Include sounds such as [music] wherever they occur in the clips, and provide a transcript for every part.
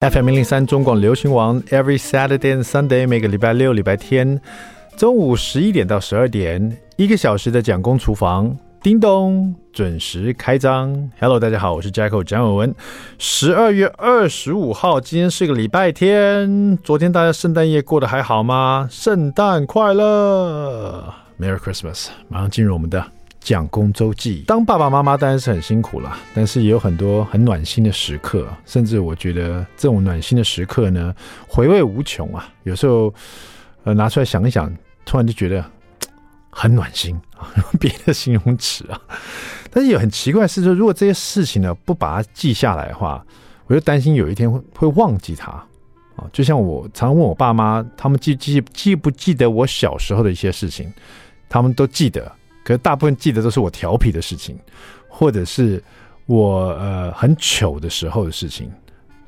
FM 零零三中广流行王，Every Saturday and Sunday，每个礼拜六、礼拜天中午十一点到十二点，一个小时的蒋公厨房，叮咚，准时开张。Hello，大家好，我是 Jacko 蒋伟文。十二月二十五号，今天是个礼拜天。昨天大家圣诞夜过得还好吗？圣诞快乐，Merry Christmas！马上进入我们的。蒋公周记，当爸爸妈妈当然是很辛苦了，但是也有很多很暖心的时刻，甚至我觉得这种暖心的时刻呢，回味无穷啊。有时候，呃，拿出来想一想，突然就觉得 [tsk] 很暖心啊，[laughs] 别的形容词啊。但是也很奇怪是说，如果这些事情呢不把它记下来的话，我就担心有一天会会忘记它啊。就像我常问我爸妈，他们记记记不记得我小时候的一些事情，他们都记得。可是大部分记得都是我调皮的事情，或者是我呃很糗的时候的事情，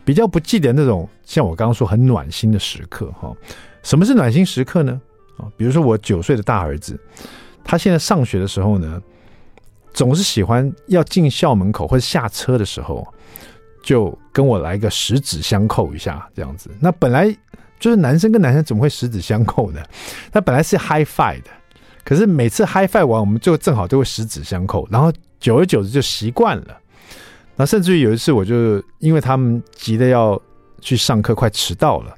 比较不记得那种像我刚刚说很暖心的时刻哈。什么是暖心时刻呢？啊，比如说我九岁的大儿子，他现在上学的时候呢，总是喜欢要进校门口或者下车的时候，就跟我来一个十指相扣一下这样子。那本来就是男生跟男生怎么会十指相扣呢？他本来是 high five 的。可是每次 Hifi 完，我们就正好都会十指相扣，然后久而久之就习惯了。那甚至于有一次，我就因为他们急的要去上课，快迟到了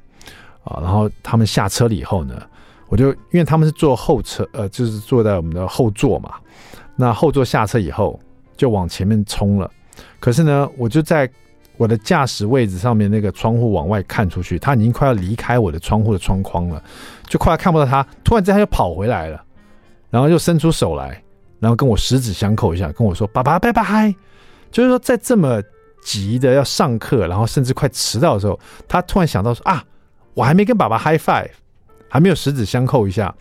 啊，然后他们下车了以后呢，我就因为他们是坐后车，呃，就是坐在我们的后座嘛。那后座下车以后就往前面冲了。可是呢，我就在我的驾驶位置上面那个窗户往外看出去，他已经快要离开我的窗户的窗框了，就快要看不到他。突然之间他又跑回来了。然后又伸出手来，然后跟我十指相扣一下，跟我说：“爸爸，拜拜。”就是说，在这么急的要上课，然后甚至快迟到的时候，他突然想到说：“啊，我还没跟爸爸 high five，还没有十指相扣一下。”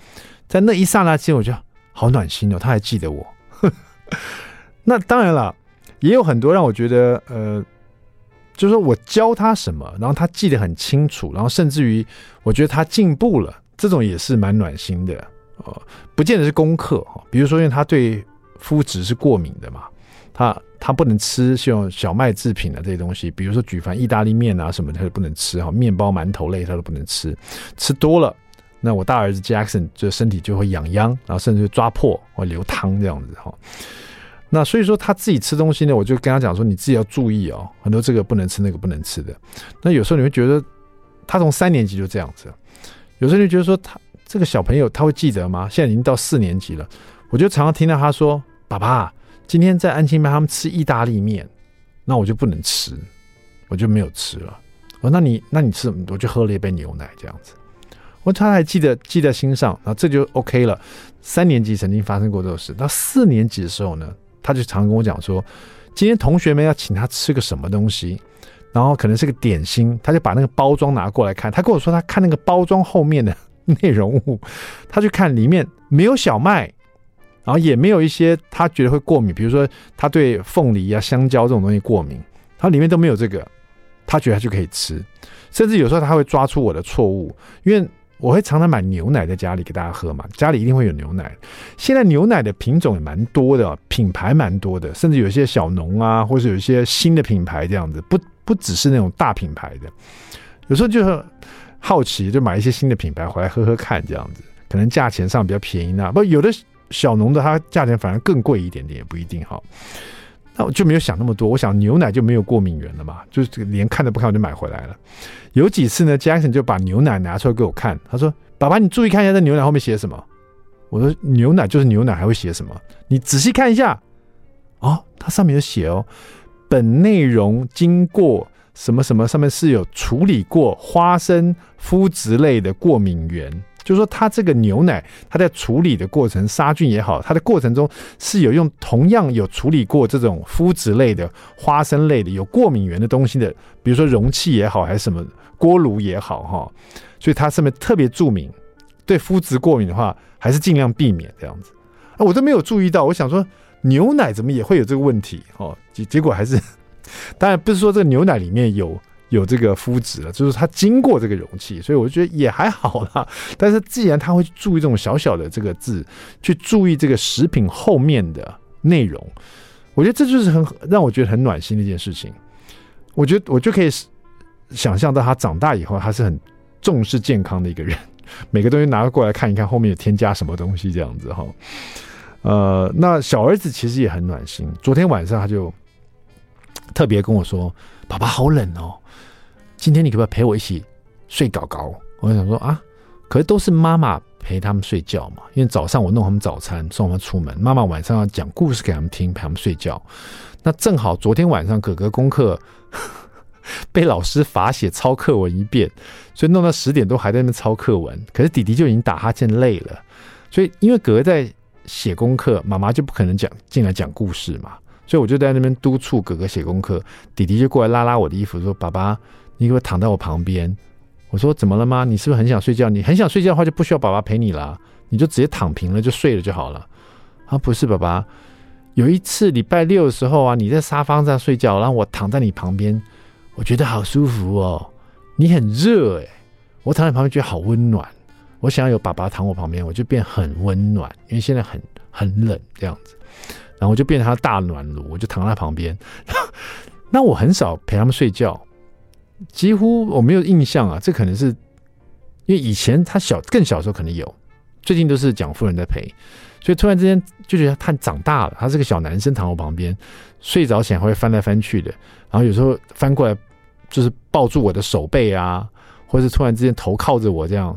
在那一刹那间，我觉得好暖心哦，他还记得我。[laughs] 那当然了，也有很多让我觉得，呃，就是说我教他什么，然后他记得很清楚，然后甚至于我觉得他进步了，这种也是蛮暖心的。哦，不见得是功课哈，比如说，因为他对麸质是过敏的嘛，他他不能吃像小麦制品的这些东西，比如说举凡意大利面啊什么，他都不能吃哈，面包、馒头类他都不能吃，吃多了，那我大儿子 Jackson 就身体就会痒痒，然后甚至会抓破或流汤这样子哈。那所以说他自己吃东西呢，我就跟他讲说，你自己要注意哦，很多这个不能吃，那个不能吃的。那有时候你会觉得他从三年级就这样子，有时候你觉得说他。这个小朋友他会记得吗？现在已经到四年级了，我就常常听到他说：“爸爸，今天在安亲班他们吃意大利面，那我就不能吃，我就没有吃了。”我说：“那你那你吃？”我就喝了一杯牛奶这样子。我说他还记得记在心上，然后这就 OK 了。三年级曾经发生过这个事，到四年级的时候呢，他就常跟我讲说：“今天同学们要请他吃个什么东西，然后可能是个点心，他就把那个包装拿过来看。他跟我说他看那个包装后面的。” [laughs] 内容物，他去看里面没有小麦，然后也没有一些他觉得会过敏，比如说他对凤梨啊、香蕉这种东西过敏，他里面都没有这个，他觉得他就可以吃。甚至有时候他会抓出我的错误，因为我会常常买牛奶在家里给大家喝嘛，家里一定会有牛奶。现在牛奶的品种也蛮多的，品牌蛮多的，甚至有些小农啊，或是有一些新的品牌这样子，不不只是那种大品牌的，有时候就是。好奇就买一些新的品牌回来喝喝看，这样子可能价钱上比较便宜呢。不，有的小农的它价钱反而更贵一点点，也不一定哈。那我就没有想那么多，我想牛奶就没有过敏源了嘛，就是连看都不看我就买回来了。有几次呢，Jackson 就把牛奶拿出来给我看，他说：“爸爸，你注意看一下这牛奶后面写什么。”我说：“牛奶就是牛奶，还会写什么？你仔细看一下。”哦，它上面有写哦，本内容经过。什么什么上面是有处理过花生麸质类的过敏原，就是说它这个牛奶，它在处理的过程杀菌也好，它的过程中是有用同样有处理过这种麸质类的花生类的有过敏原的东西的，比如说容器也好，还是什么锅炉也好哈，所以它上面特别注明，对麸质过敏的话，还是尽量避免这样子。啊，我都没有注意到，我想说牛奶怎么也会有这个问题哦，结结果还是。当然不是说这个牛奶里面有有这个麸质了，就是它经过这个容器，所以我觉得也还好啦。但是既然他会注意这种小小的这个字，去注意这个食品后面的内容，我觉得这就是很让我觉得很暖心的一件事情。我觉得我就可以想象到他长大以后，他是很重视健康的一个人，每个东西拿过来看一看，后面有添加什么东西这样子哈。呃，那小儿子其实也很暖心。昨天晚上他就特别跟我说：“爸爸好冷哦，今天你可不可以陪我一起睡高高？”我就想说啊，可是都是妈妈陪他们睡觉嘛，因为早上我弄他们早餐，送他们出门，妈妈晚上要讲故事给他们听，陪他们睡觉。那正好昨天晚上哥哥功课 [laughs] 被老师罚写抄课文一遍，所以弄到十点多还在那边抄课文。可是弟弟就已经打哈欠累了，所以因为哥哥在。写功课，妈妈就不可能讲进来讲故事嘛，所以我就在那边督促哥哥写功课，弟弟就过来拉拉我的衣服，说：“爸爸，你可不可以躺在我旁边？”我说：“怎么了吗？你是不是很想睡觉？你很想睡觉的话，就不需要爸爸陪你了，你就直接躺平了，就睡了就好了。”啊，不是，爸爸，有一次礼拜六的时候啊，你在沙发上睡觉，然后我躺在你旁边，我觉得好舒服哦。你很热诶，我躺在旁边觉得好温暖。我想要有爸爸躺我旁边，我就变很温暖，因为现在很很冷这样子，然后就变成他大暖炉，我就躺在旁边。那我很少陪他们睡觉，几乎我没有印象啊。这可能是因为以前他小更小的时候可能有，最近都是蒋夫人在陪，所以突然之间就觉得他长大了，他是个小男生躺我旁边，睡着前会翻来翻去的，然后有时候翻过来就是抱住我的手背啊，或者是突然之间头靠着我这样。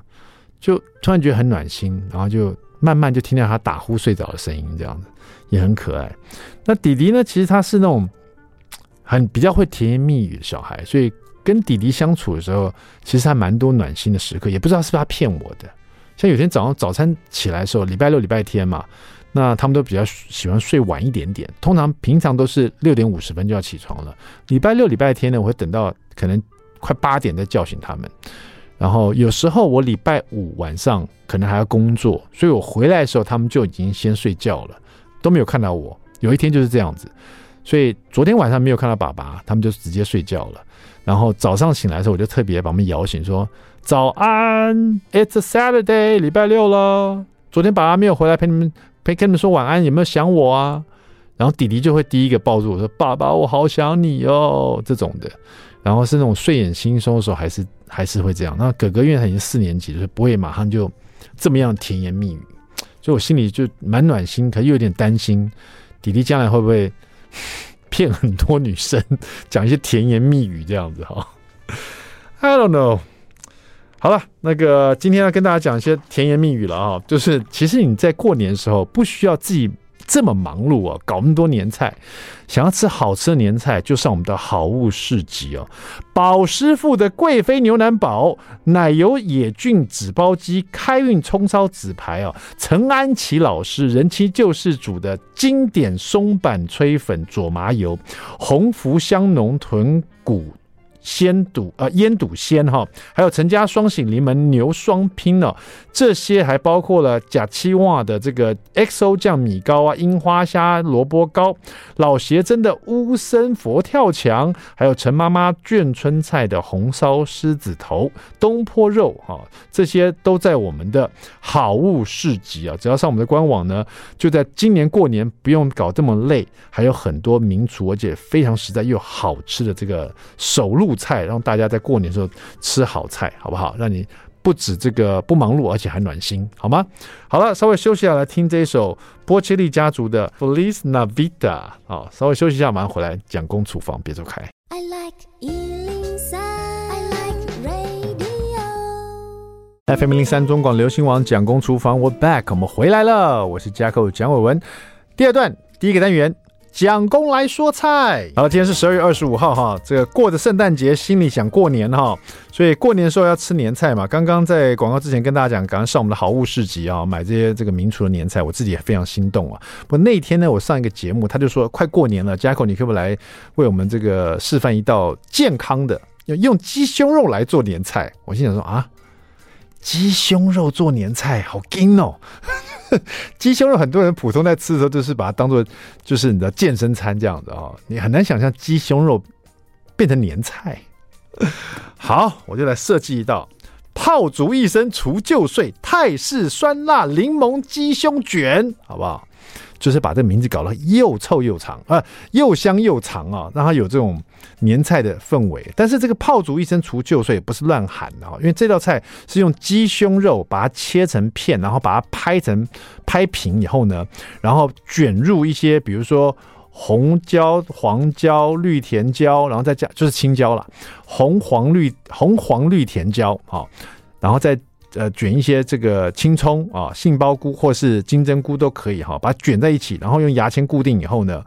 就突然觉得很暖心，然后就慢慢就听到他打呼睡着的声音，这样子也很可爱。那弟弟呢？其实他是那种很比较会甜言蜜语的小孩，所以跟弟弟相处的时候，其实还蛮多暖心的时刻。也不知道是不是他骗我的。像有天早上早餐起来的时候，礼拜六、礼拜天嘛，那他们都比较喜欢睡晚一点点，通常平常都是六点五十分就要起床了。礼拜六、礼拜天呢，我会等到可能快八点再叫醒他们。然后有时候我礼拜五晚上可能还要工作，所以我回来的时候他们就已经先睡觉了，都没有看到我。有一天就是这样子，所以昨天晚上没有看到爸爸，他们就直接睡觉了。然后早上醒来的时候，我就特别把他们摇醒，说：“早安，It's a Saturday，礼拜六了。昨天爸爸没有回来陪你们，陪跟你们说晚安，有没有想我啊？”然后弟弟就会第一个抱住我说：“爸爸，我好想你哦。”这种的。然后是那种睡眼惺忪的时候，还是还是会这样。那哥哥因为他已经四年级了，就是不会马上就这么样甜言蜜语，所以我心里就蛮暖心，可又有点担心弟弟将来会不会 [laughs] 骗很多女生，讲一些甜言蜜语这样子哈。I don't know。好了，那个今天要跟大家讲一些甜言蜜语了啊，就是其实你在过年的时候不需要自己。这么忙碌啊，搞那么多年菜，想要吃好吃的年菜，就上我们的好物市集哦。宝师傅的贵妃牛腩煲、奶油野菌纸包鸡、开运葱烧纸排哦，陈安琪老师人气救世主的经典松板炊粉佐麻油、鸿福香浓豚骨。鲜肚啊，腌肚鲜哈，还有陈家双喜临门牛双拼呢，这些还包括了假期旺的这个 XO 酱米糕啊，樱花虾萝卜糕，老协珍的乌参佛跳墙，还有陈妈妈眷村菜的红烧狮子头、东坡肉哈，这些都在我们的好物市集啊，只要上我们的官网呢，就在今年过年不用搞这么累，还有很多名厨而且非常实在又好吃的这个手路菜，让大家在过年的时候吃好菜，好不好？让你不止这个不忙碌，而且还暖心，好吗？好了，稍微休息一下，来听这一首波切利家族的《Feliz Navidad》。好，稍微休息一下，马上回来讲公厨房，别走开。I like I like radio. FM 零三中广流行网讲公厨房，我 back，我们回来了，我是 Jacko 蒋伟文。第二段，第一个单元。蒋公来说菜，好，今天是十二月二十五号哈，这个过着圣诞节，心里想过年哈，所以过年的时候要吃年菜嘛。刚刚在广告之前跟大家讲，赶快上我们的好物市集啊，买这些这个名厨的年菜，我自己也非常心动啊。不过那天呢，我上一个节目，他就说快过年了，Jacko 你可不可以来为我们这个示范一道健康的，用鸡胸肉来做年菜？我心想说啊，鸡胸肉做年菜好劲哦。[laughs] 鸡胸肉很多人普通在吃的时候就是把它当做就是你的健身餐这样子啊、哦，你很难想象鸡胸肉变成年菜。[laughs] 好，我就来设计一道泡足一声除旧岁泰式酸辣柠檬鸡胸卷，好不好？就是把这名字搞得又臭又长啊，又香又长啊，让它有这种年菜的氛围。但是这个炮竹一声除旧岁不是乱喊的啊，因为这道菜是用鸡胸肉把它切成片，然后把它拍成拍平以后呢，然后卷入一些比如说红椒、黄椒、绿甜椒，然后再加就是青椒了，红黄绿红黄绿甜椒啊，然后再。呃，卷一些这个青葱啊、杏鲍菇或是金针菇都可以哈，把它卷在一起，然后用牙签固定以后呢，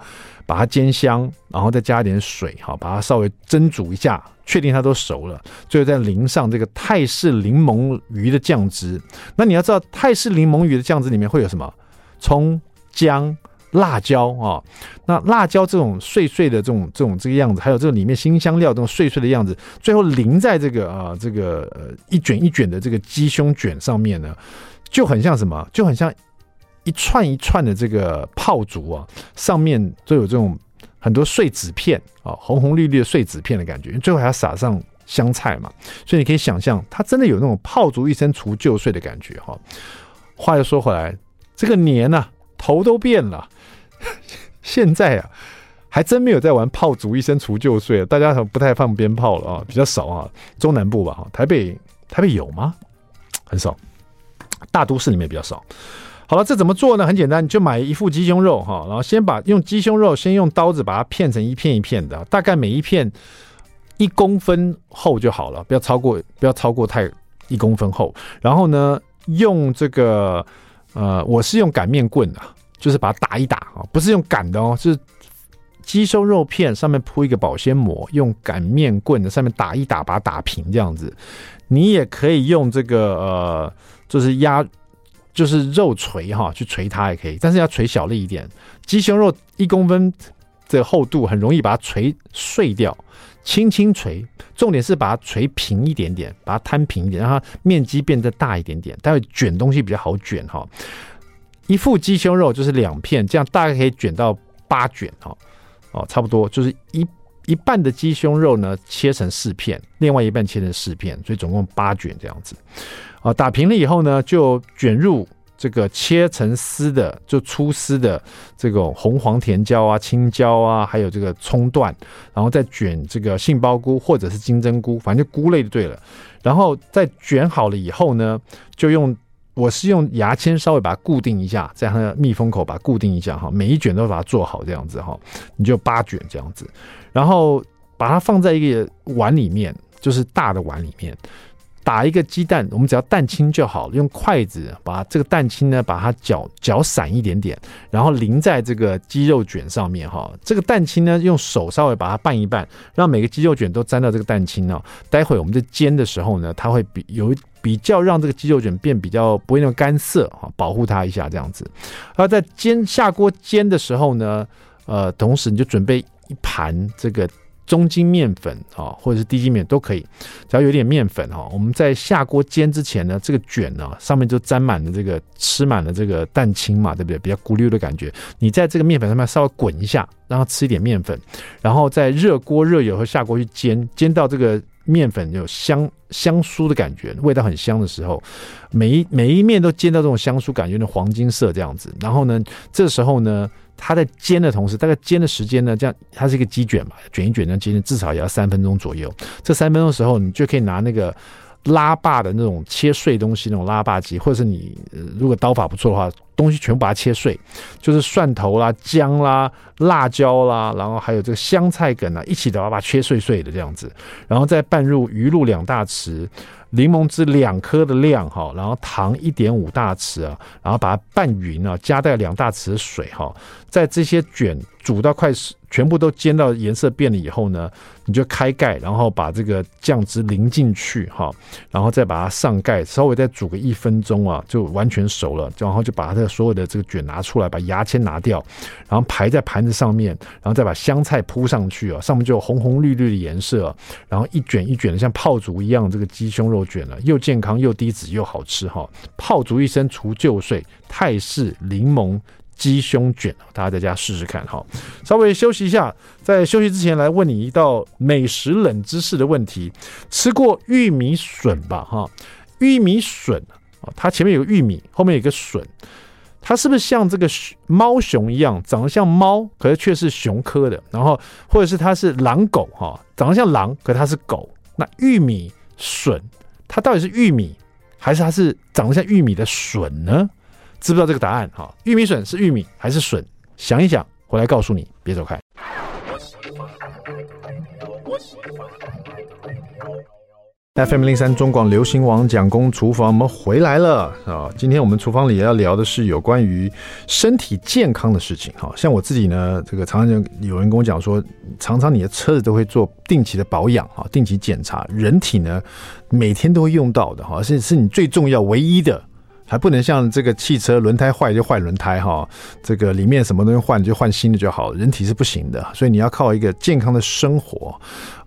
把它煎香，然后再加一点水哈，把它稍微蒸煮一下，确定它都熟了，最后再淋上这个泰式柠檬鱼的酱汁。那你要知道，泰式柠檬鱼的酱汁里面会有什么？葱、姜。辣椒啊，那辣椒这种碎碎的这种这种这个样子，还有这个里面辛香料这种碎碎的样子，最后淋在这个啊这个呃一卷一卷的这个鸡胸卷上面呢，就很像什么？就很像一串一串的这个炮竹啊，上面都有这种很多碎纸片啊，红红绿绿的碎纸片的感觉。最后还要撒上香菜嘛，所以你可以想象，它真的有那种炮竹一声除旧岁的感觉哈。话又说回来，这个年呢、头都变了。[laughs] 现在啊，还真没有在玩炮竹一声除旧岁，大家不太放鞭炮了啊，比较少啊。中南部吧，台北台北有吗？很少，大都市里面比较少。好了，这怎么做呢？很简单，你就买一副鸡胸肉哈，然后先把用鸡胸肉先用刀子把它片成一片一片的，大概每一片一公分厚就好了，不要超过不要超过太一公分厚。然后呢，用这个呃，我是用擀面棍的。就是把它打一打啊，不是用擀的哦，是鸡胸肉片上面铺一个保鲜膜，用擀面棍的上面打一打，把它打平这样子。你也可以用这个呃，就是压，就是肉锤哈，去锤它也可以，但是要锤小力一点。鸡胸肉一公分的厚度，很容易把它锤碎掉，轻轻锤，重点是把它锤平一点点，把它摊平一点，让它面积变得大一点点，待会卷东西比较好卷哈。一副鸡胸肉就是两片，这样大概可以卷到八卷哦，哦，差不多就是一一半的鸡胸肉呢，切成四片，另外一半切成四片，所以总共八卷这样子。啊，打平了以后呢，就卷入这个切成丝的，就粗丝的这种红黄甜椒啊、青椒啊，还有这个葱段，然后再卷这个杏鲍菇或者是金针菇，反正菇类就对了。然后再卷好了以后呢，就用。我是用牙签稍微把它固定一下，在它的密封口把它固定一下哈，每一卷都把它做好这样子哈，你就八卷这样子，然后把它放在一个碗里面，就是大的碗里面。打一个鸡蛋，我们只要蛋清就好了，用筷子把这个蛋清呢，把它搅搅散一点点，然后淋在这个鸡肉卷上面哈。这个蛋清呢，用手稍微把它拌一拌，让每个鸡肉卷都沾到这个蛋清呢。待会我们在煎的时候呢，它会比有比较让这个鸡肉卷变比较不会那么干涩哈，保护它一下这样子。而在煎下锅煎的时候呢，呃，同时你就准备一盘这个。中筋面粉啊，或者是低筋面都可以，只要有点面粉哈。我们在下锅煎之前呢，这个卷呢上面就沾满了这个吃满了这个蛋清嘛，对不对？比较咕溜的感觉。你在这个面粉上面稍微滚一下，让它吃一点面粉，然后在热锅热油和下锅去煎，煎到这个面粉有香香酥的感觉，味道很香的时候，每一每一面都煎到这种香酥感觉，那黄金色这样子。然后呢，这时候呢。它在煎的同时，大概煎的时间呢，这样它是一个鸡卷嘛，卷一卷呢，煎至少也要三分钟左右。这三分钟的时候，你就可以拿那个拉霸的那种切碎东西那种拉霸机，或者是你如果刀法不错的话，东西全部把它切碎，就是蒜头啦、姜啦、辣椒啦，然后还有这个香菜梗啊，一起的把它切碎碎的这样子，然后再拌入鱼露两大匙。柠檬汁两颗的量哈，然后糖一点五大匙啊，然后把它拌匀啊，加带两大匙水哈，在这些卷煮到快全部都煎到颜色变了以后呢，你就开盖，然后把这个酱汁淋进去哈，然后再把它上盖，稍微再煮个一分钟啊，就完全熟了。然后就把它的所有的这个卷拿出来，把牙签拿掉，然后排在盘子上面，然后再把香菜铺上去啊，上面就有红红绿绿的颜色，然后一卷一卷的像泡竹一样，这个鸡胸肉卷了，又健康又低脂又好吃哈。泡竹一声除旧岁，泰式柠檬。鸡胸卷，大家在家试试看哈。稍微休息一下，在休息之前来问你一道美食冷知识的问题：吃过玉米笋吧？哈，玉米笋啊，它前面有个玉米，后面有个笋。它是不是像这个猫熊一样，长得像猫，可是却是熊科的？然后或者是它是狼狗哈，长得像狼，可是它是狗。那玉米笋，它到底是玉米，还是它是长得像玉米的笋呢？知不知道这个答案？哈，玉米笋是玉米还是笋？想一想，回来告诉你。别走开。FM 零三中广流行网蒋公厨房，我们回来了啊！今天我们厨房里要聊的是有关于身体健康的事情。哈，像我自己呢，这个常常有人跟我讲说，常常你的车子都会做定期的保养啊，定期检查。人体呢，每天都会用到的哈，是是你最重要、唯一的。还不能像这个汽车轮胎坏就换轮胎哈，这个里面什么东西换就换新的就好，人体是不行的，所以你要靠一个健康的生活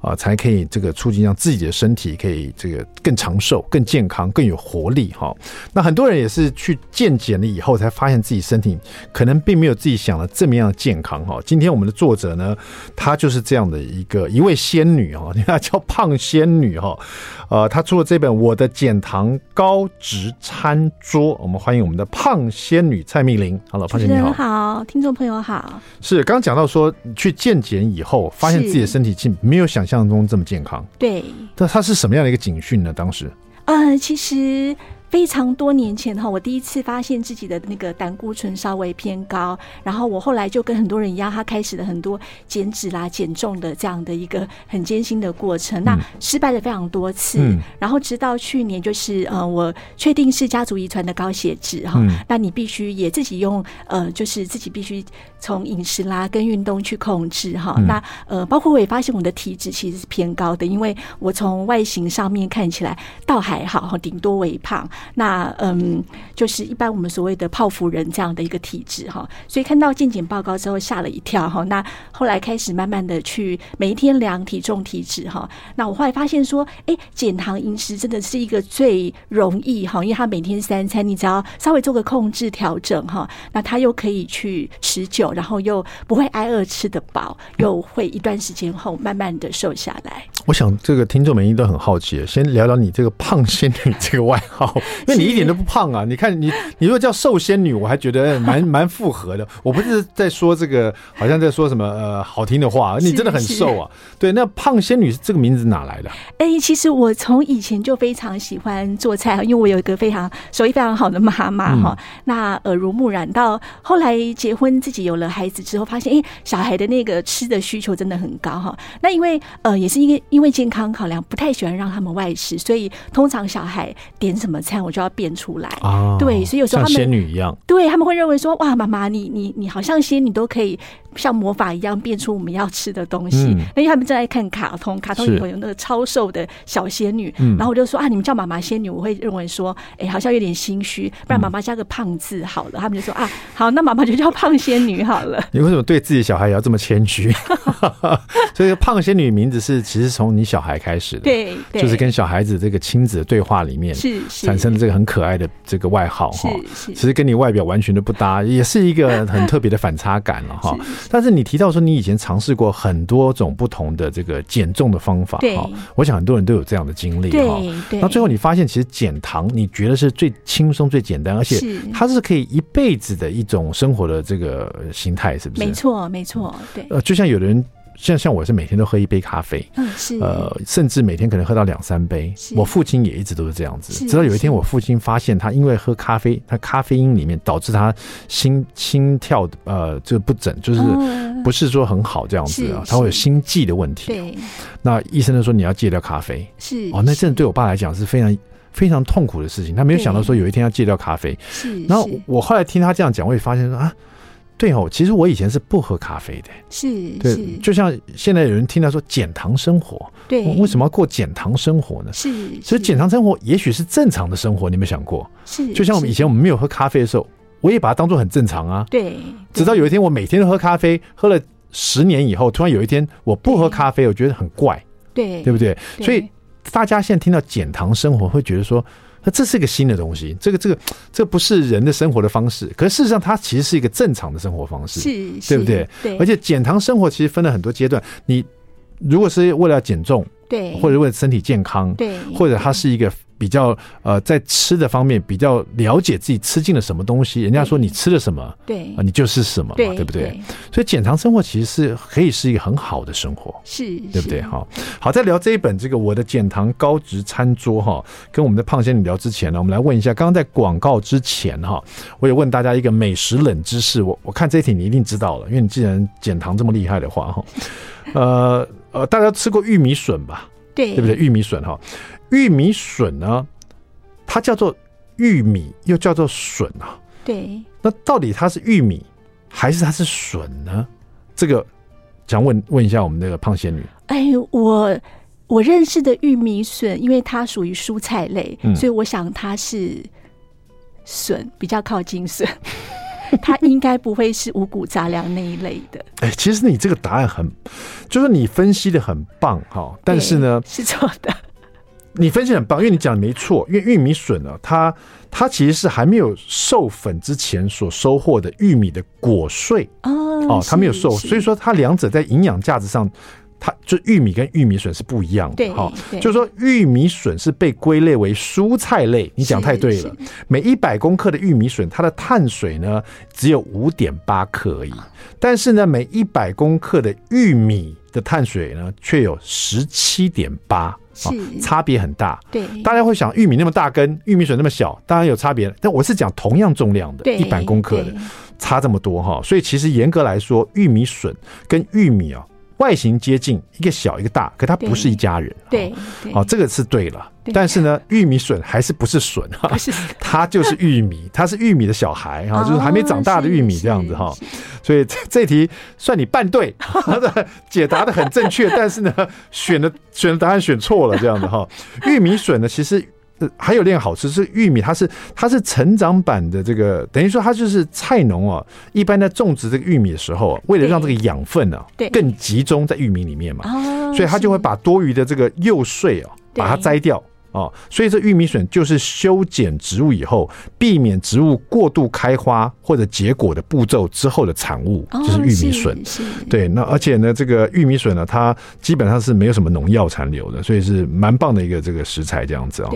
啊，才可以这个促进让自己的身体可以这个更长寿、更健康、更有活力哈。那很多人也是去健检了以后，才发现自己身体可能并没有自己想的这么样健康哈。今天我们的作者呢，她就是这样的一个一位仙女哈，[laughs] 人家叫胖仙女哈。呃，她出了这本《我的减糖高值餐桌》，我们欢迎我们的胖仙女蔡蜜玲。Hello，胖仙女好。好，听众朋友好。是刚刚讲到说，去健检以后，发现自己的身体竟没有想象。中这么健康，对，那它是什么样的一个警讯呢？当时，呃，其实。非常多年前哈，我第一次发现自己的那个胆固醇稍微偏高，然后我后来就跟很多人一样，他开始了很多减脂啦、减重的这样的一个很艰辛的过程。那失败了非常多次，然后直到去年，就是呃，我确定是家族遗传的高血脂哈，那你必须也自己用呃，就是自己必须从饮食啦跟运动去控制哈。那呃，包括我也发现我的体脂其实是偏高的，因为我从外形上面看起来倒还好哈，顶多微胖。那嗯，就是一般我们所谓的泡芙人这样的一个体质哈，所以看到健检报告之后吓了一跳哈。那后来开始慢慢的去每一天量体重体脂哈。那我后来发现说，哎，减糖饮食真的是一个最容易哈，因为它每天三餐你只要稍微做个控制调整哈，那它又可以去持久，然后又不会挨饿吃得饱，又会一段时间后慢慢的瘦下来。我想这个听众们应该都很好奇，先聊聊你这个胖仙女这个外号。[laughs] 因为你一点都不胖啊！你看你，你如果叫瘦仙女，我还觉得蛮 [laughs] 蛮符合的。我不是在说这个，好像在说什么呃好听的话。你真的很瘦啊！对，那胖仙女这个名字哪来的？哎、欸，其实我从以前就非常喜欢做菜，因为我有一个非常手艺非常好的妈妈哈。那耳濡目染，到后来结婚自己有了孩子之后，发现哎、欸，小孩的那个吃的需求真的很高哈。那因为呃也是因为因为健康考量，不太喜欢让他们外食，所以通常小孩点什么菜我。就要变出来，啊、对，所以有时候他们像仙女一样，对他们会认为说，哇，妈妈，你你你好像仙女都可以。像魔法一样变出我们要吃的东西，那、嗯、因为他们正在看卡通，卡通里头有那个超瘦的小仙女，然后我就说啊，你们叫妈妈仙女，我会认为说，哎、欸，好像有点心虚，不然妈妈加个胖字好了。他们就说啊，好，那妈妈就叫胖仙女好了。[laughs] 你为什么对自己小孩也要这么谦虚？[laughs] 所以胖仙女名字是其实从你小孩开始的，对，对就是跟小孩子这个亲子的对话里面是产生的这个很可爱的这个外号哈，其实跟你外表完全都不搭，[laughs] 也是一个很特别的反差感了哈。但是你提到说你以前尝试过很多种不同的这个减重的方法，哈，我想很多人都有这样的经历哈。那最后你发现其实减糖你觉得是最轻松、最简单，而且它是可以一辈子的一种生活的这个形态，是不是？没错，没错，对。呃，就像有的人。像像我是每天都喝一杯咖啡，嗯，是，呃，甚至每天可能喝到两三杯。我父亲也一直都是这样子，直到有一天我父亲发现他因为喝咖啡，他咖啡因里面导致他心心跳呃就不整，就是不是说很好这样子啊，他会有心悸的问题。对，那医生就说你要戒掉咖啡。是哦，那真的对我爸来讲是非常非常痛苦的事情。他没有想到说有一天要戒掉咖啡。是，然后我后来听他这样讲，我也发现说啊。对哦，其实我以前是不喝咖啡的，是，对，就像现在有人听到说减糖生活，对，为什么要过减糖生活呢？是，所以减糖生活也许是正常的生活，你有没有想过？是，就像我们以前我们没有喝咖啡的时候，我也把它当做很正常啊，对，直到有一天我每天都喝咖啡，喝了十年以后，突然有一天我不喝咖啡，我觉得很怪，对，对不对？所以大家现在听到减糖生活，会觉得说。那这是一个新的东西，这个这个这不是人的生活的方式，可是事实上它其实是一个正常的生活方式，是，对不对？对。而且减糖生活其实分了很多阶段，你如果是为了减重，对，或者为了身体健康，对，或者它是一个。比较呃，在吃的方面比较了解自己吃进了什么东西。人家说你吃了什么，对啊、呃，你就是什么嘛，对，对不对？对，所以减糖生活其实是可以是一个很好的生活，是，对不对？好，好，在聊这一本这个我的减糖高值餐桌哈，跟我们的胖仙女聊之前呢，我们来问一下，刚刚在广告之前哈，我也问大家一个美食冷知识，我我看这一题你一定知道了，因为你既然减糖这么厉害的话哈，呃呃，大家吃过玉米笋吧？对，对不对？玉米笋哈，玉米笋呢，它叫做玉米，又叫做笋啊。对，那到底它是玉米还是它是笋呢？这个想问问一下我们那个胖仙女。哎，我我认识的玉米笋，因为它属于蔬菜类，嗯、所以我想它是笋，比较靠近笋。[laughs] 它应该不会是五谷杂粮那一类的。哎，其实你这个答案很，就是你分析的很棒哈，但是呢是错的。你分析很棒，因为你讲的没错，因为玉米笋呢，它它其实是还没有授粉之前所收获的玉米的果穗。哦，哦，它没有授，所以说它两者在营养价值上。它就玉米跟玉米笋是不一样的，哈，就是说玉米笋是被归类为蔬菜类。你讲太对了，每一百公克的玉米笋，它的碳水呢只有五点八克而已，但是呢，每一百公克的玉米的碳水呢却有十七点八，是差别很大。对，大家会想玉米那么大根，玉米笋那么小，当然有差别。但我是讲同样重量的，一百公克的差这么多哈，所以其实严格来说，玉米笋跟玉米啊。外形接近，一个小一个大，可它不是一家人。对，好，这个是对了。但是呢，玉米笋还是不是笋哈，[laughs] 它就是玉米，它是玉米的小孩哈，就是还没长大的玉米这样子哈。所以这题算你半对，[laughs] 解答的很正确，但是呢，选的选的答案选错了这样子哈。玉米笋呢，其实。还有另外好吃是玉米，它是它是成长版的这个，等于说它就是菜农啊，一般在种植这个玉米的时候，为了让这个养分呢更集中在玉米里面嘛，所以它就会把多余的这个幼穗啊把它摘掉。哦，所以这玉米笋就是修剪植物以后，避免植物过度开花或者结果的步骤之后的产物，就是玉米笋。对，那而且呢，这个玉米笋呢，它基本上是没有什么农药残留的，所以是蛮棒的一个这个食材这样子啊。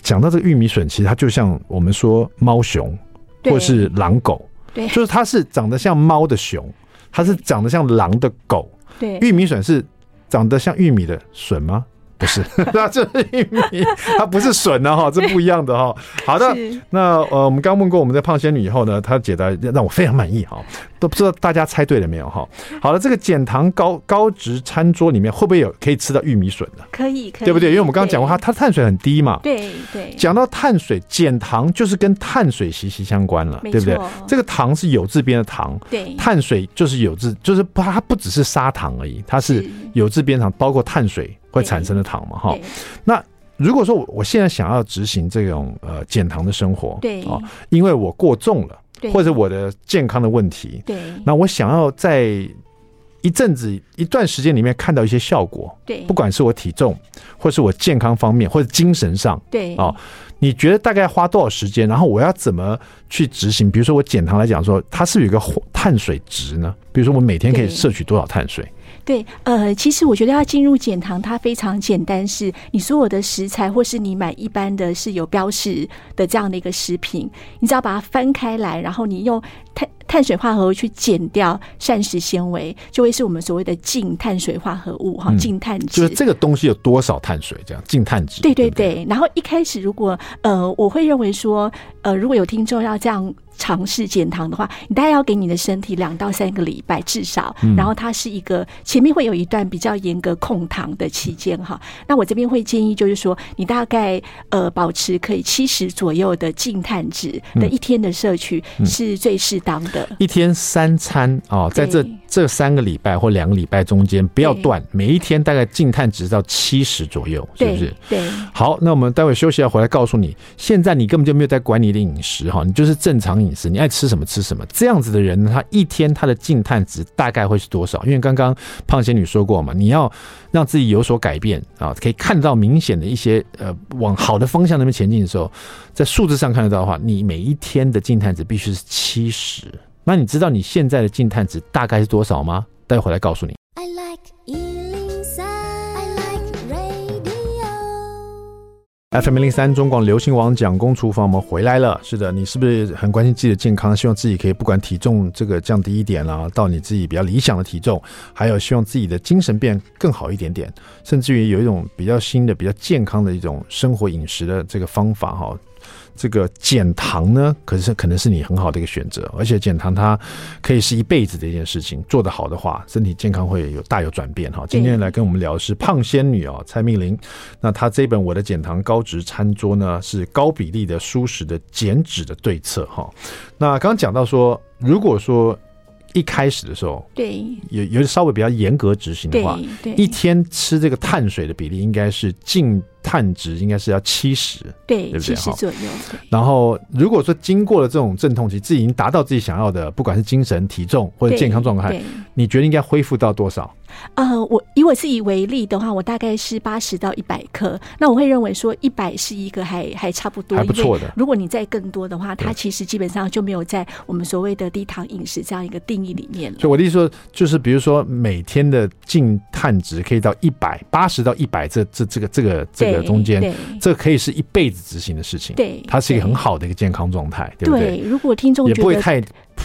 讲到这个玉米笋，其实它就像我们说猫熊或是狼狗，对，就是它是长得像猫的熊，它是长得像狼的狗。对，玉米笋是长得像玉米的笋吗？不是，[laughs] 那这是玉米，它不是笋呢哈，[laughs] 这不一样的哈。好的，那呃，我们刚问过我们的胖仙女以后呢，她解答让我非常满意哈。都不知道大家猜对了没有哈？好了，这个减糖高高值餐桌里面会不会有可以吃到玉米笋的？可以，可以，对不对？因为我们刚刚讲过，它它碳水很低嘛。对对。讲到碳水，减糖就是跟碳水息息相关了，对不对？这个糖是有字边的糖，对，碳水就是有字，就是它不只是砂糖而已，它是有字边糖，包括碳水。会产生的糖嘛？哈，那如果说我我现在想要执行这种呃减糖的生活，对啊，因为我过重了，或者我的健康的问题，对，那我想要在一阵子一段时间里面看到一些效果，对，不管是我体重，或是我健康方面，或者精神上，对啊，你觉得大概花多少时间？然后我要怎么去执行？比如说我减糖来讲说，它是有一个碳水值呢？比如说我每天可以摄取多少碳水？对，呃，其实我觉得要进入减糖，它非常简单，是你所有的食材，或是你买一般的是有标识的这样的一个食品，你只要把它翻开来，然后你用它碳水化合物去减掉膳食纤维，就会是我们所谓的净碳水化合物哈，净碳值。就是这个东西有多少碳水？这样净碳值。对对对。然后一开始如果呃，我会认为说，呃，如果有听众要这样。尝试减糖的话，你大概要给你的身体两到三个礼拜至少，然后它是一个前面会有一段比较严格控糖的期间哈。那我这边会建议就是说，你大概呃保持可以七十左右的净碳值的一天的摄取是最适当的。一天三餐哦，在这这三个礼拜或两个礼拜中间不要断，每一天大概净碳值到七十左右，是不是？对。好，那我们待会休息要回来告诉你，现在你根本就没有在管你的饮食哈，你就是正常饮。饮食，你爱吃什么吃什么，这样子的人，他一天他的净碳值大概会是多少？因为刚刚胖仙女说过嘛，你要让自己有所改变啊，可以看到明显的一些呃往好的方向那边前进的时候，在数字上看得到的话，你每一天的净碳值必须是七十。那你知道你现在的净碳值大概是多少吗？待会回来告诉你。I like FM 零零三中广流行网蒋公厨房，我们回来了。是的，你是不是很关心自己的健康？希望自己可以不管体重这个降低一点啦，到你自己比较理想的体重，还有希望自己的精神变更好一点点，甚至于有一种比较新的、比较健康的一种生活饮食的这个方法哈。这个减糖呢，可是可能是你很好的一个选择，而且减糖它可以是一辈子的一件事情，做得好的话，身体健康会有大有转变哈。今天来跟我们聊的是胖仙女哦，蔡蜜玲。那她这本《我的减糖高值餐桌》呢，是高比例的蔬食的减脂的对策哈。那刚刚讲到说，如果说一开始的时候，对，有有稍微比较严格执行的话，对，一天吃这个碳水的比例应该是净。碳值应该是要七十，对，七十左右。然后如果说经过了这种阵痛期，自己已经达到自己想要的，不管是精神、体重或者健康状态，你觉得应该恢复到多少？呃，我以我自己为例的话，我大概是八十到一百克。那我会认为说一百是一个还还差不多，还不错的。如果你再更多的话，它其实基本上就没有在我们所谓的低糖饮食这样一个定义里面了。所以我的意思说，就是比如说每天的净碳值可以到一百八十到一百，这这这个这个这个中间，这可以是一辈子执行的事情。对，它是一个很好的一个健康状态，对不对？如果听众也不会太。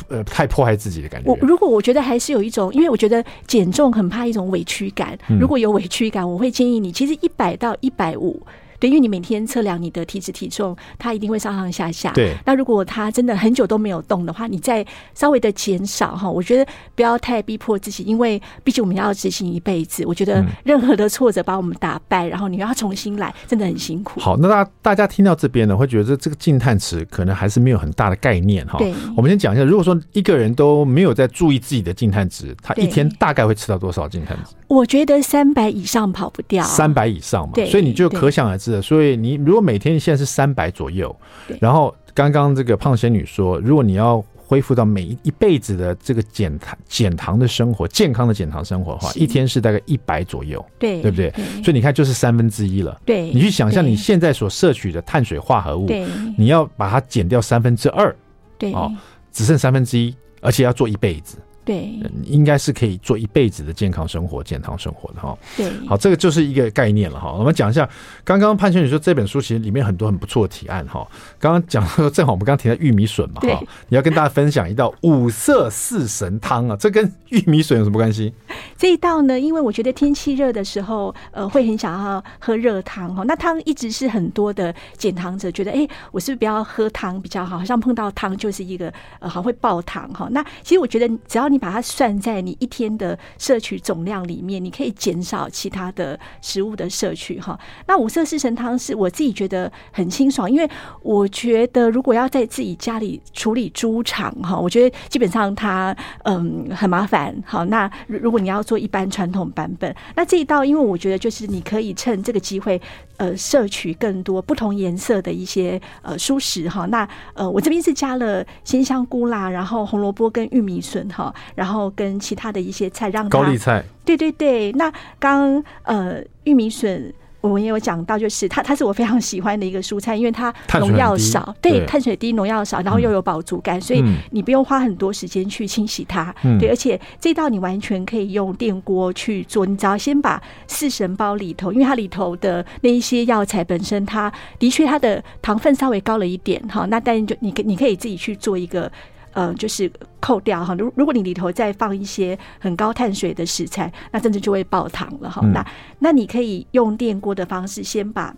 呃，太迫害自己的感觉。我如果我觉得还是有一种，因为我觉得减重很怕一种委屈感。如果有委屈感，我会建议你，其实一百到一百五。对，因为你每天测量你的体脂体重，它一定会上上下下。对，那如果它真的很久都没有动的话，你再稍微的减少哈，我觉得不要太逼迫自己，因为毕竟我们要执行一辈子。我觉得任何的挫折把我们打败，然后你要重新来，真的很辛苦。好，那大家大家听到这边呢，会觉得这个净碳值可能还是没有很大的概念哈。对，我们先讲一下，如果说一个人都没有在注意自己的净碳值，他一天大概会吃到多少净碳值？我觉得三百以上跑不掉，三百以上嘛，所以你就可想而知了。所以你如果每天现在是三百左右，然后刚刚这个胖仙女说，如果你要恢复到每一一辈子的这个减糖减糖的生活，健康的减糖生活的话，一天是大概一百左右，对，对不对？所以你看，就是三分之一了。对，你去想象你现在所摄取的碳水化合物，对，你要把它减掉三分之二，对，哦，只剩三分之一，而且要做一辈子。对，应该是可以做一辈子的健康生活、健康生活的哈。对，好，这个就是一个概念了哈。我们讲一下，刚刚潘仙女说这本书其实里面很多很不错的提案哈。刚刚讲说，正好我们刚刚提到玉米笋嘛哈，你要跟大家分享一道五色四神汤啊，这跟玉米笋有什么关系？[laughs] 这一道呢，因为我觉得天气热的时候，呃，会很想要喝热汤哈。那汤一直是很多的减糖者觉得，哎，我是不是不要喝汤比较好？好像碰到汤就是一个呃，好会爆糖哈。那其实我觉得只要你把它算在你一天的摄取总量里面，你可以减少其他的食物的摄取哈。那五色四神汤是我自己觉得很清爽，因为我觉得如果要在自己家里处理猪肠哈，我觉得基本上它嗯很麻烦。好，那如果你要做一般传统版本，那这一道因为我觉得就是你可以趁这个机会呃摄取更多不同颜色的一些呃蔬食哈。那呃我这边是加了鲜香菇啦，然后红萝卜跟玉米笋哈，然后。跟其他的一些菜，让高丽菜，对对对。那刚呃玉米笋，我们也有讲到，就是它它是我非常喜欢的一个蔬菜，因为它农药少，对，碳水低，农药少，然后又有饱足感，所以你不用花很多时间去清洗它，对。而且这道你完全可以用电锅去做，你只要先把四神包里头，因为它里头的那一些药材本身，它的确它的糖分稍微高了一点哈，那但就你你可以自己去做一个。呃，就是扣掉哈。如如果你里头再放一些很高碳水的食材，那甚至就会爆糖了哈。嗯、那那你可以用电锅的方式，先把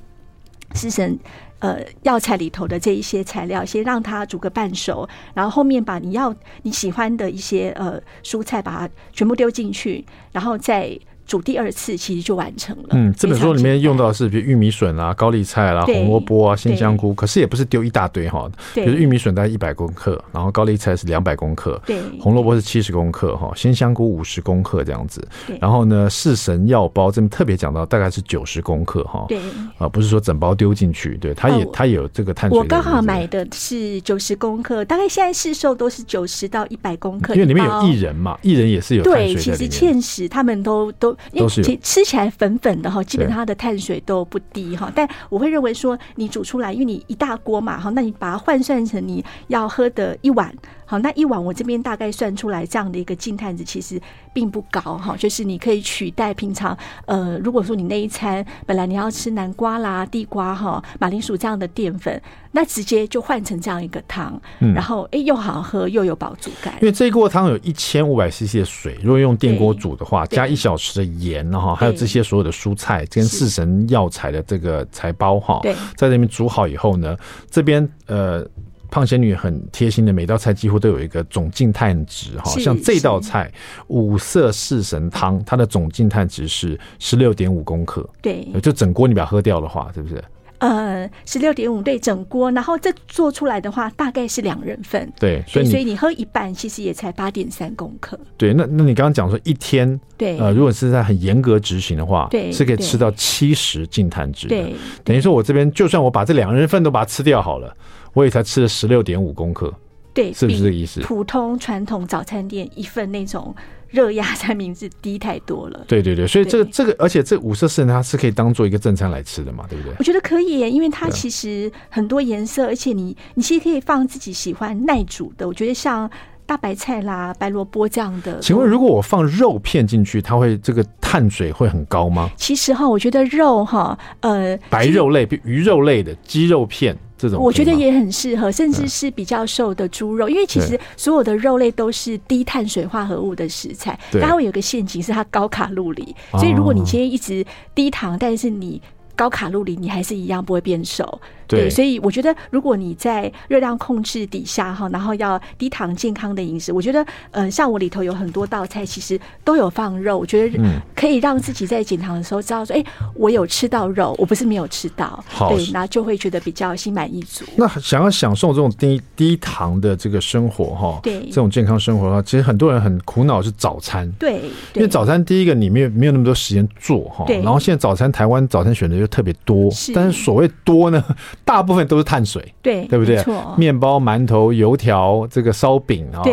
食神呃药材里头的这一些材料，先让它煮个半熟，然后后面把你要你喜欢的一些呃蔬菜，把它全部丢进去，然后再。煮第二次其实就完成了。嗯，这本书里面用到的是比如玉米笋啊、高丽菜啦、红萝卜啊、鲜香菇，可是也不是丢一大堆哈。比如玉米笋大概一百公克，然后高丽菜是两百公克，对，红萝卜是七十公克哈，鲜香菇五十公克这样子。然后呢，四神药包这边特别讲到大概是九十公克哈。对，啊，不是说整包丢进去，对，它也它也有这个碳水。我刚好买的是九十公克，大概现在市售都是九十到一百公克。因为里面有薏仁嘛，薏仁也是有碳水。对，其实芡实他们都都。有，因为其吃起来粉粉的哈，基本上它的碳水都不低哈。但我会认为说，你煮出来，因为你一大锅嘛哈，那你把它换算成你要喝的一碗。好，那一碗我这边大概算出来这样的一个净碳值其实并不高哈，就是你可以取代平常呃，如果说你那一餐本来你要吃南瓜啦、地瓜哈、马铃薯这样的淀粉，那直接就换成这样一个汤，嗯、然后哎又好喝又有饱足感。因为这一锅汤有一千五百 CC 的水，如果用电锅煮的话，加一小时的盐哈，还有这些所有的蔬菜跟四神药材的这个材包哈，在这边煮好以后呢，这边呃。胖仙女很贴心的，每道菜几乎都有一个总净碳值哈，像这道菜五色四神汤，它的总净碳值是十六点五公克，对，就整锅你把它喝掉的话，是不是？呃，十六点五对整锅，然后这做出来的话大概是两人份，对，所以所以你喝一半其实也才八点三公克，对，那那你刚刚讲说一天，对，呃，如果是在很严格执行的话，对，是可以吃到七十净碳值的，对，等于说我这边就算我把这两人份都把它吃掉好了。我也才吃了十六点五公克，对，是不是这个意思？普通传统早餐店一份那种热压三明治低太多了。对对对，所以这个这个，而且这五色四神它是可以当做一个正餐来吃的嘛，对不对？我觉得可以，因为它其实很多颜色，而且你你其实可以放自己喜欢耐煮的。我觉得像大白菜啦、白萝卜这样的。请问，如果我放肉片进去，它会这个碳水会很高吗？其实哈，我觉得肉哈，呃，白肉类、比鱼肉类的鸡肉片。这种我觉得也很适合，甚至是比较瘦的猪肉，因为其实所有的肉类都是低碳水化合物的食材，它会有个陷阱是它高卡路里，所以如果你今天一直低糖，但是你高卡路里，你还是一样不会变瘦。对，所以我觉得，如果你在热量控制底下哈，然后要低糖健康的饮食，我觉得，呃，像我里头有很多道菜，其实都有放肉，我觉得可以让自己在减糖的时候知道说，哎，我有吃到肉，我不是没有吃到，对，那就会觉得比较心满意足。那想要享受这种低低糖的这个生活哈，对，这种健康生活的话，其实很多人很苦恼是早餐，对，因为早餐第一个你没有没有那么多时间做哈，然后现在早餐台湾早餐选择又特别多，但是所谓多呢？大部分都是碳水，对，对不对？面包、馒头、油条，这个烧饼啊，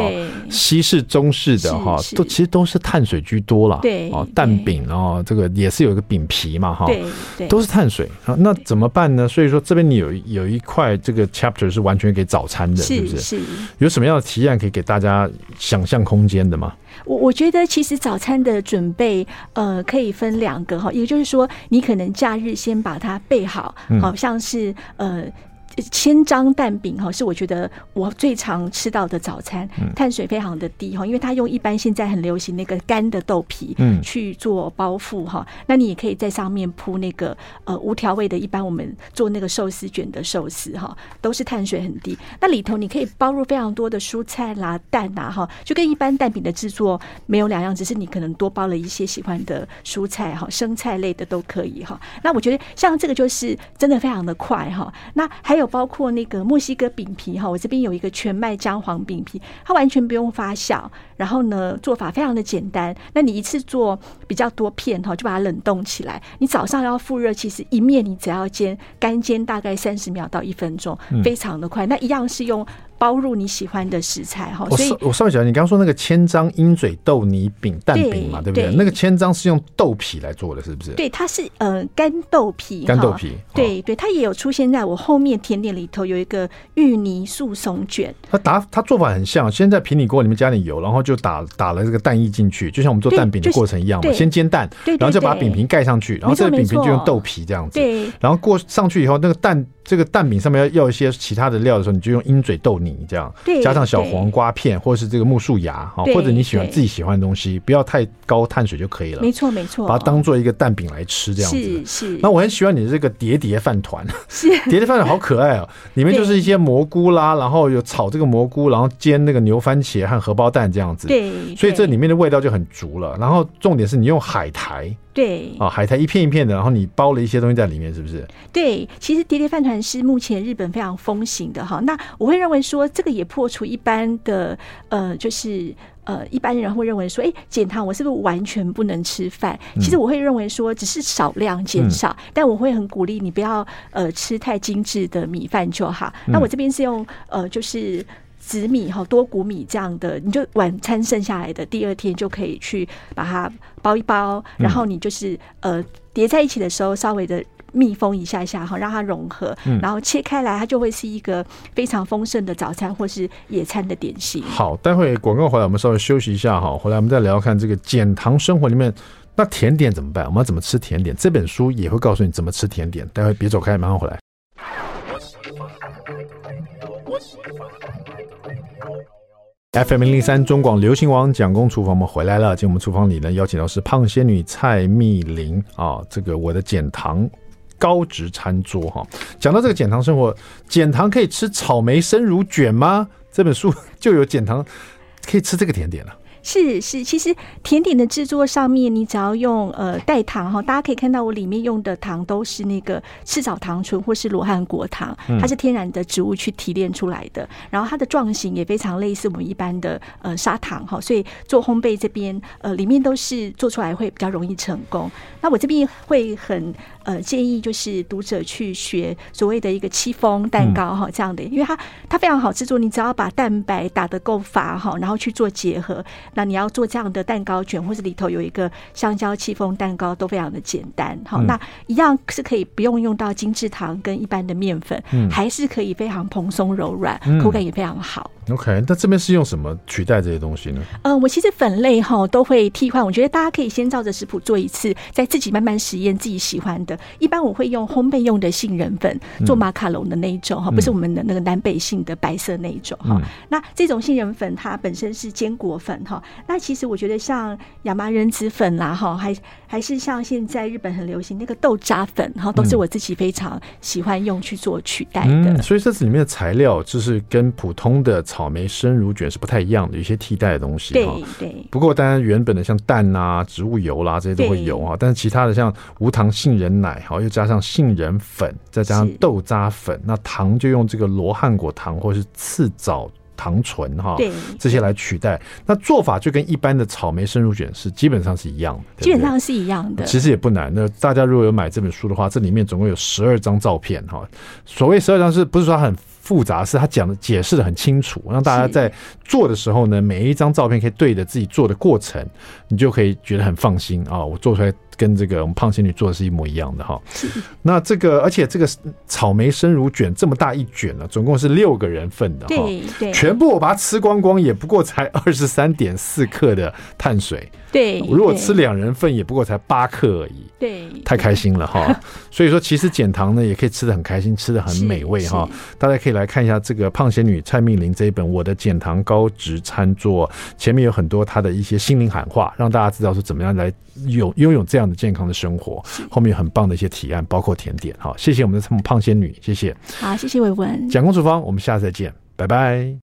西式、中式的哈，都其实都是碳水居多了。对，哦，蛋饼哦，这个也是有一个饼皮嘛，哈，对，都是碳水。那怎么办呢？所以说这边你有有一块这个 chapter 是完全给早餐的，是不是？是。有什么样的提案可以给大家想象空间的吗？我我觉得其实早餐的准备，呃，可以分两个哈，也就是说，你可能假日先把它备好，好像是呃。千张蛋饼哈，是我觉得我最常吃到的早餐，碳水非常的低哈，因为它用一般现在很流行那个干的豆皮去做包覆哈，那你也可以在上面铺那个呃无调味的，一般我们做那个寿司卷的寿司哈，都是碳水很低。那里头你可以包入非常多的蔬菜啦、蛋呐哈，就跟一般蛋饼的制作没有两样，只是你可能多包了一些喜欢的蔬菜哈，生菜类的都可以哈。那我觉得像这个就是真的非常的快哈。那还有。有包括那个墨西哥饼皮哈，我这边有一个全麦姜黄饼皮，它完全不用发酵，然后呢做法非常的简单。那你一次做比较多片哈，就把它冷冻起来。你早上要复热，其实一面你只要煎干煎大概三十秒到一分钟，非常的快。那一样是用。包入你喜欢的食材哈，所以我稍微讲，你刚刚说那个千张鹰嘴豆泥饼蛋饼嘛，对不对？那个千张是用豆皮来做的，是不是？对，它是呃干豆皮，干豆皮。对对，它也有出现在我后面甜点里头，有一个芋泥素松卷。它打它做法很像，先在平底锅里面加点油，然后就打打了这个蛋液进去，就像我们做蛋饼的过程一样嘛。先煎蛋，然后再把饼皮盖上去，然后这个饼皮就用豆皮这样子。对，然后过上去以后，那个蛋。这个蛋饼上面要要一些其他的料的时候，你就用鹰嘴豆泥这样，加上小黄瓜片或者是这个木树芽哈，或者你喜欢自己喜欢的东西，不要太高碳水就可以了。没错没错，把它当做一个蛋饼来吃这样子。是是。那我很喜欢你的这个叠叠饭团，是叠叠饭团好可爱哦，[laughs] 里面就是一些蘑菇啦，然后有炒这个蘑菇，然后煎那个牛番茄和荷包蛋这样子。对。所以这里面的味道就很足了。然后重点是你用海苔。对，哦，海苔一片一片的，然后你包了一些东西在里面，是不是？对，其实叠叠饭团是目前日本非常风行的哈。那我会认为说，这个也破除一般的呃，就是呃，一般人会认为说，哎，减糖我是不是完全不能吃饭？其实我会认为说，只是少量减少，嗯、但我会很鼓励你不要呃吃太精致的米饭就好。那我这边是用呃，就是。紫米哈多谷米这样的，你就晚餐剩下来的，第二天就可以去把它包一包，然后你就是呃叠在一起的时候稍微的。密封一下下哈，让它融合，然后切开来，它就会是一个非常丰盛的早餐或是野餐的点心。好，待会广告回来，我们稍微休息一下哈，回来我们再聊看这个减糖生活里面，那甜点怎么办？我们要怎么吃甜点？这本书也会告诉你怎么吃甜点。待会别走开，马上回来。FM 零零三中广流行王蒋公厨房，我们回来了。今天我们厨房里呢，邀请到是胖仙女蔡蜜琳啊，这个我的减糖。高值餐桌哈，讲到这个减糖生活，减糖可以吃草莓生乳卷吗？这本书 [laughs] 就有减糖可以吃这个甜点了。是是，其实甜点的制作上面，你只要用呃代糖哈，大家可以看到我里面用的糖都是那个赤藻糖醇或是罗汉果糖，它是天然的植物去提炼出来的，然后它的状型也非常类似我们一般的呃砂糖哈，所以做烘焙这边呃里面都是做出来会比较容易成功。那我这边会很呃建议就是读者去学所谓的一个戚风蛋糕哈这样的，因为它它非常好制作，你只要把蛋白打得够发哈，然后去做结合。那你要做这样的蛋糕卷，或是里头有一个香蕉戚风蛋糕，都非常的简单。好，那一样是可以不用用到精制糖跟一般的面粉，还是可以非常蓬松柔软，口感也非常好。OK，那这边是用什么取代这些东西呢？呃，我其实粉类哈都会替换。我觉得大家可以先照着食谱做一次，再自己慢慢实验自己喜欢的。一般我会用烘焙用的杏仁粉做马卡龙的那一种哈，不是我们的那个南北杏的白色那一种哈。那这种杏仁粉它本身是坚果粉哈。那其实我觉得像亚麻仁籽粉啦哈，还还是像现在日本很流行那个豆渣粉哈，都是我自己非常喜欢用去做取代的。嗯，所以这里面的材料就是跟普通的。草莓生乳卷是不太一样的，有一些替代的东西。对对。不过当然原本的像蛋啊、植物油啦这些都会有啊，但是其他的像无糖杏仁奶，哈又加上杏仁粉，再加上豆渣粉，那糖就用这个罗汉果糖或是赤藻糖醇哈，对这些来取代。那做法就跟一般的草莓生乳卷是基本上是一样的，基本上是一样的。其实也不难。那大家如果有买这本书的话，这里面总共有十二张照片哈。所谓十二张，是不是说很？复杂是他讲的解释的很清楚，让大家在做的时候呢，每一张照片可以对着自己做的过程，你就可以觉得很放心啊！我做出来跟这个我们胖仙女做的是一模一样的哈。那这个而且这个草莓生乳卷这么大一卷呢，总共是六个人份的哈，全部我把它吃光光，也不过才二十三点四克的碳水。对，如果吃两人份也不过才八克而已。对，太开心了哈。[laughs] 所以说，其实减糖呢也可以吃的很开心，吃的很美味哈。大家可以来看一下这个胖仙女蔡命玲这一本《我的减糖高值餐桌》，前面有很多她的一些心灵喊话，让大家知道说怎么样来有拥有这样的健康的生活。后面有很棒的一些提案，包括甜点。好，谢谢我们的胖仙女，谢谢。好，谢谢伟文。蒋公厨房，我们下次再见，拜拜。